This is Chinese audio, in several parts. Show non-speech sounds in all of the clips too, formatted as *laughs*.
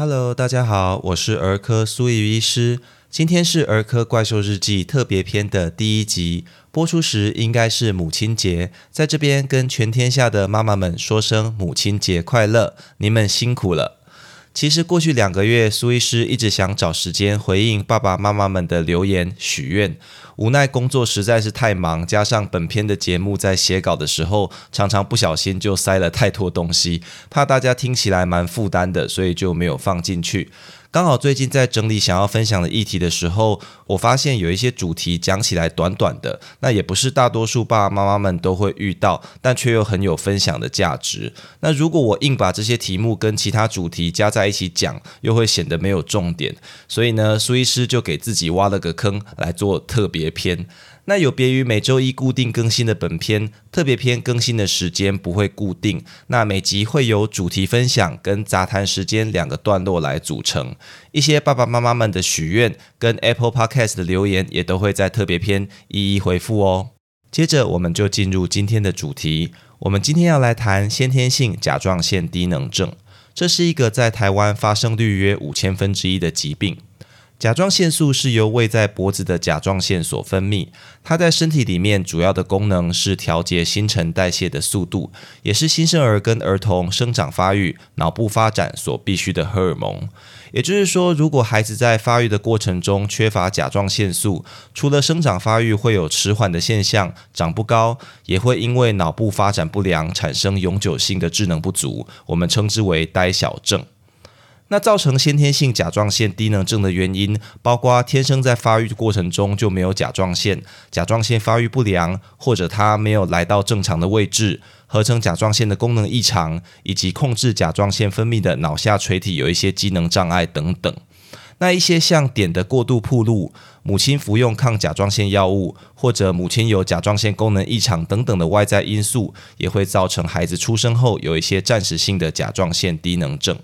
Hello，大家好，我是儿科苏怡医师。今天是儿科怪兽日记特别篇的第一集，播出时应该是母亲节，在这边跟全天下的妈妈们说声母亲节快乐，你们辛苦了。其实过去两个月，苏医师一直想找时间回应爸爸妈妈们的留言许愿，无奈工作实在是太忙，加上本片的节目在写稿的时候，常常不小心就塞了太多东西，怕大家听起来蛮负担的，所以就没有放进去。刚好最近在整理想要分享的议题的时候，我发现有一些主题讲起来短短的，那也不是大多数爸爸妈妈们都会遇到，但却又很有分享的价值。那如果我硬把这些题目跟其他主题加在一起讲，又会显得没有重点。所以呢，苏医师就给自己挖了个坑来做特别篇。那有别于每周一固定更新的本篇特别篇更新的时间不会固定，那每集会有主题分享跟杂谈时间两个段落来组成。一些爸爸妈妈们的许愿跟 Apple Podcast 的留言也都会在特别篇一一回复哦。接着我们就进入今天的主题，我们今天要来谈先天性甲状腺低能症，这是一个在台湾发生率约五千分之一的疾病。甲状腺素是由位在脖子的甲状腺所分泌，它在身体里面主要的功能是调节新陈代谢的速度，也是新生儿跟儿童生长发育、脑部发展所必须的荷尔蒙。也就是说，如果孩子在发育的过程中缺乏甲状腺素，除了生长发育会有迟缓的现象，长不高，也会因为脑部发展不良产生永久性的智能不足，我们称之为呆小症。那造成先天性甲状腺低能症的原因，包括天生在发育过程中就没有甲状腺，甲状腺发育不良，或者它没有来到正常的位置，合成甲状腺的功能异常，以及控制甲状腺分泌的脑下垂体有一些机能障碍等等。那一些像碘的过度铺路、母亲服用抗甲状腺药物，或者母亲有甲状腺功能异常等等的外在因素，也会造成孩子出生后有一些暂时性的甲状腺低能症。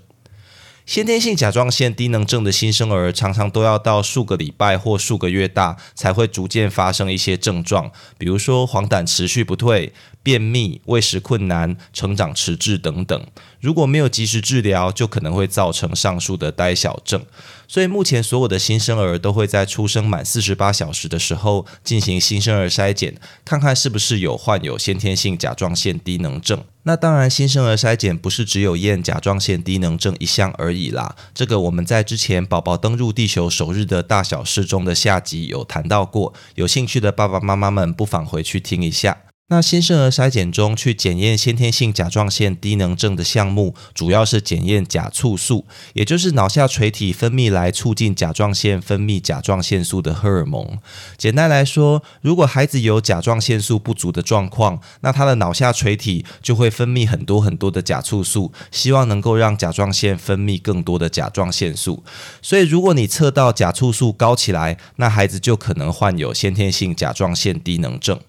先天性甲状腺低能症的新生儿常常都要到数个礼拜或数个月大才会逐渐发生一些症状，比如说黄疸持续不退、便秘、喂食困难、成长迟滞等等。如果没有及时治疗，就可能会造成上述的呆小症。所以目前所有的新生儿都会在出生满四十八小时的时候进行新生儿筛检，看看是不是有患有先天性甲状腺低能症。那当然，新生儿筛检不是只有验甲状腺低能症一项而已啦。这个我们在之前宝宝登入地球首日的大小事中的下集有谈到过，有兴趣的爸爸妈妈们不妨回去听一下。那新生儿筛检中去检验先天性甲状腺低能症的项目，主要是检验甲促素，也就是脑下垂体分泌来促进甲状腺分泌甲状腺素的荷尔蒙。简单来说，如果孩子有甲状腺素不足的状况，那他的脑下垂体就会分泌很多很多的甲促素，希望能够让甲状腺分泌更多的甲状腺素。所以，如果你测到甲促素高起来，那孩子就可能患有先天性甲状腺低能症。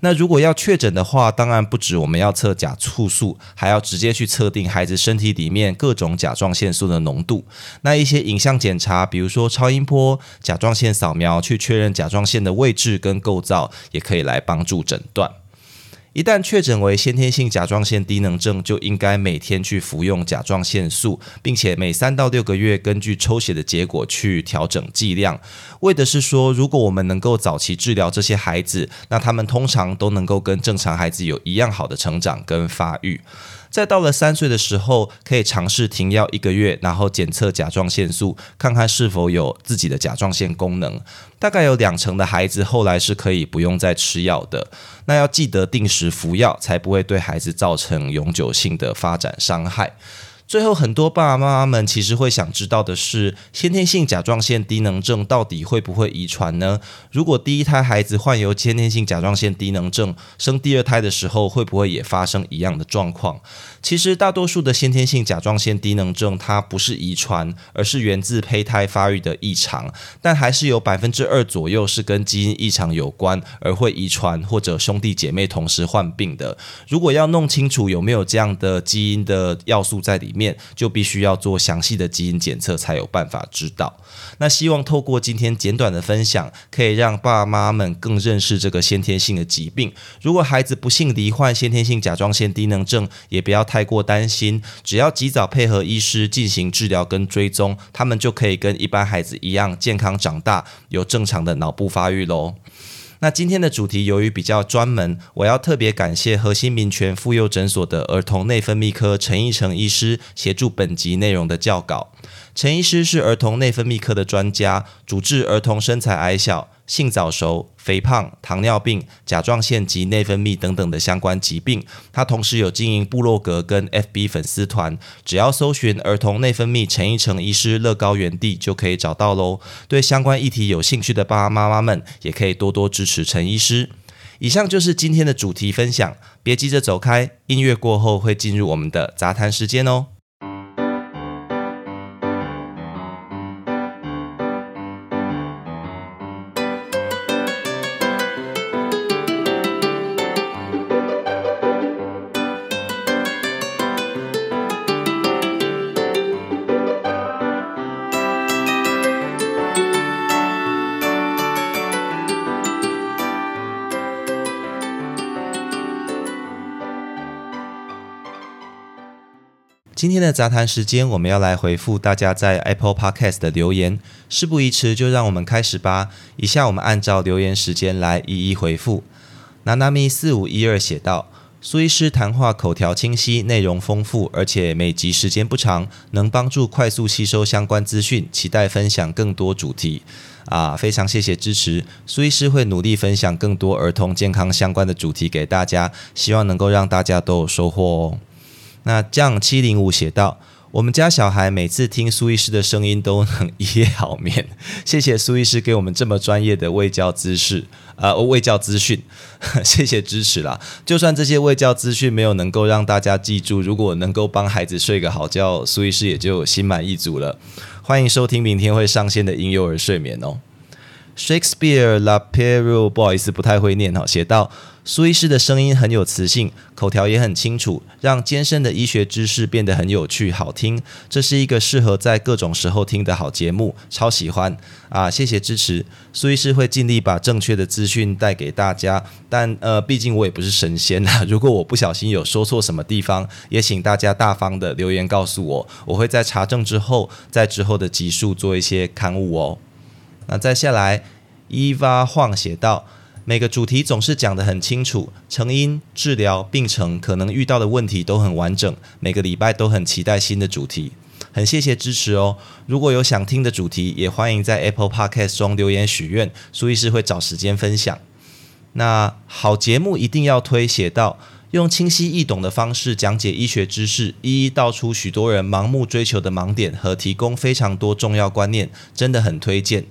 那如果要确诊的话，当然不止我们要测甲促素，还要直接去测定孩子身体里面各种甲状腺素的浓度。那一些影像检查，比如说超音波、甲状腺扫描，去确认甲状腺的位置跟构造，也可以来帮助诊断。一旦确诊为先天性甲状腺低能症，就应该每天去服用甲状腺素，并且每三到六个月根据抽血的结果去调整剂量。为的是说，如果我们能够早期治疗这些孩子，那他们通常都能够跟正常孩子有一样好的成长跟发育。在到了三岁的时候，可以尝试停药一个月，然后检测甲状腺素，看看是否有自己的甲状腺功能。大概有两成的孩子后来是可以不用再吃药的。那要记得定时服药，才不会对孩子造成永久性的发展伤害。最后，很多爸爸妈妈们其实会想知道的是，先天性甲状腺低能症到底会不会遗传呢？如果第一胎孩子患有先天性甲状腺低能症，生第二胎的时候会不会也发生一样的状况？其实，大多数的先天性甲状腺低能症它不是遗传，而是源自胚胎发育的异常，但还是有百分之二左右是跟基因异常有关，而会遗传或者兄弟姐妹同时患病的。如果要弄清楚有没有这样的基因的要素在里，面，就必须要做详细的基因检测才有办法知道。那希望透过今天简短的分享，可以让爸妈们更认识这个先天性的疾病。如果孩子不幸罹患先天性甲状腺低能症，也不要太过担心，只要及早配合医师进行治疗跟追踪，他们就可以跟一般孩子一样健康长大，有正常的脑部发育喽。那今天的主题由于比较专门，我要特别感谢核心民权妇幼诊所的儿童内分泌科陈义成医师协助本集内容的教稿。陈医师是儿童内分泌科的专家，主治儿童身材矮小、性早熟、肥胖、糖尿病、甲状腺及内分泌等等的相关疾病。他同时有经营部落格跟 FB 粉丝团，只要搜寻儿童内分泌陈一成医师乐高原地就可以找到喽。对相关议题有兴趣的爸爸妈妈们，也可以多多支持陈医师。以上就是今天的主题分享，别急着走开，音乐过后会进入我们的杂谈时间哦。今天的杂谈时间，我们要来回复大家在 Apple Podcast 的留言。事不宜迟，就让我们开始吧。以下我们按照留言时间来一一回复。娜娜咪四五一二写道：苏医师谈话口条清晰，内容丰富，而且每集时间不长，能帮助快速吸收相关资讯。期待分享更多主题。啊，非常谢谢支持，苏医师会努力分享更多儿童健康相关的主题给大家，希望能够让大家都有收获哦。那降七零五写道：“我们家小孩每次听苏医师的声音都能一夜好眠，*laughs* 谢谢苏医师给我们这么专业的卫教知识，呃，卫教资讯，*laughs* 谢谢支持啦。就算这些卫教资讯没有能够让大家记住，如果能够帮孩子睡个好觉，苏医师也就心满意足了。欢迎收听明天会上线的婴幼儿睡眠哦。” Shakespeare La Peru，不好意思，不太会念哈。写到苏医师的声音很有磁性，口条也很清楚，让艰深的医学知识变得很有趣、好听。这是一个适合在各种时候听的好节目，超喜欢啊！谢谢支持，苏医师会尽力把正确的资讯带给大家。但呃，毕竟我也不是神仙啊，*laughs* 如果我不小心有说错什么地方，也请大家大方的留言告诉我，我会在查证之后，在之后的集数做一些刊物哦。那再下来，伊娃晃写道：每个主题总是讲得很清楚，成因、治疗、病程可能遇到的问题都很完整。每个礼拜都很期待新的主题，很谢谢支持哦。如果有想听的主题，也欢迎在 Apple Podcast 中留言许愿，苏医师会找时间分享。那好节目一定要推，写到用清晰易懂的方式讲解医学知识，一一道出许多人盲目追求的盲点和提供非常多重要观念，真的很推荐。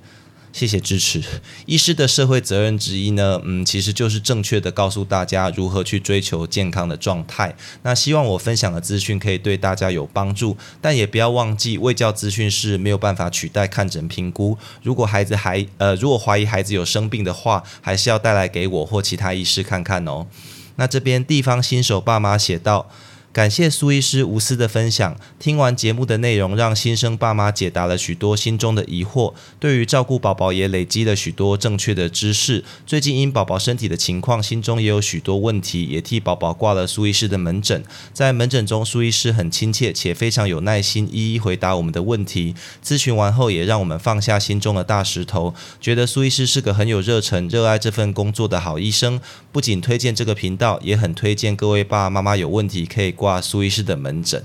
谢谢支持。医师的社会责任之一呢，嗯，其实就是正确的告诉大家如何去追求健康的状态。那希望我分享的资讯可以对大家有帮助，但也不要忘记，卫教资讯是没有办法取代看诊评估。如果孩子还呃，如果怀疑孩子有生病的话，还是要带来给我或其他医师看看哦。那这边地方新手爸妈写道。感谢苏医师无私的分享。听完节目的内容，让新生爸妈解答了许多心中的疑惑。对于照顾宝宝，也累积了许多正确的知识。最近因宝宝身体的情况，心中也有许多问题，也替宝宝挂了苏医师的门诊。在门诊中，苏医师很亲切且非常有耐心，一一回答我们的问题。咨询完后，也让我们放下心中的大石头，觉得苏医师是个很有热忱、热爱这份工作的好医生。不仅推荐这个频道，也很推荐各位爸爸妈妈有问题可以。挂苏医师的门诊，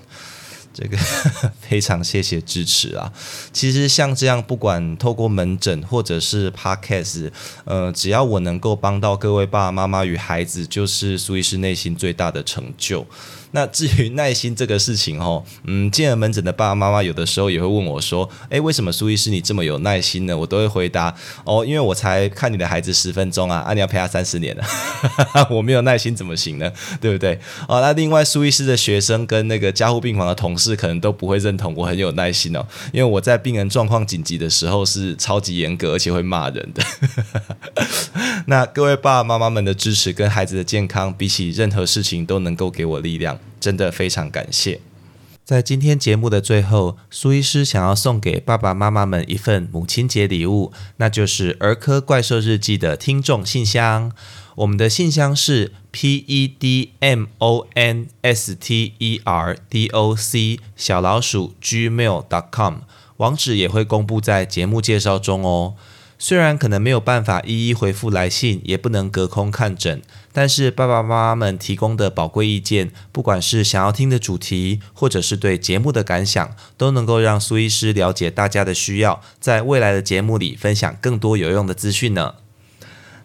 这个 *laughs* 非常谢谢支持啊！其实像这样，不管透过门诊或者是 podcast，呃，只要我能够帮到各位爸爸妈妈与孩子，就是苏医师内心最大的成就。那至于耐心这个事情哦，嗯，进了门诊的爸爸妈妈有的时候也会问我说：“诶，为什么苏医师你这么有耐心呢？”我都会回答：“哦，因为我才看你的孩子十分钟啊，啊，你要陪他三十年了，*laughs* 我没有耐心怎么行呢？对不对？哦，那另外苏医师的学生跟那个加护病房的同事可能都不会认同我很有耐心哦，因为我在病人状况紧急的时候是超级严格而且会骂人的。*laughs* 那各位爸爸妈妈们的支持跟孩子的健康，比起任何事情都能够给我力量。真的非常感谢。在今天节目的最后，苏医师想要送给爸爸妈妈们一份母亲节礼物，那就是儿科怪兽日记的听众信箱。我们的信箱是 p e d m o n s t e r d o c 小老鼠 gmail dot com，网址也会公布在节目介绍中哦。虽然可能没有办法一一回复来信，也不能隔空看诊，但是爸爸妈妈们提供的宝贵意见，不管是想要听的主题，或者是对节目的感想，都能够让苏医师了解大家的需要，在未来的节目里分享更多有用的资讯呢。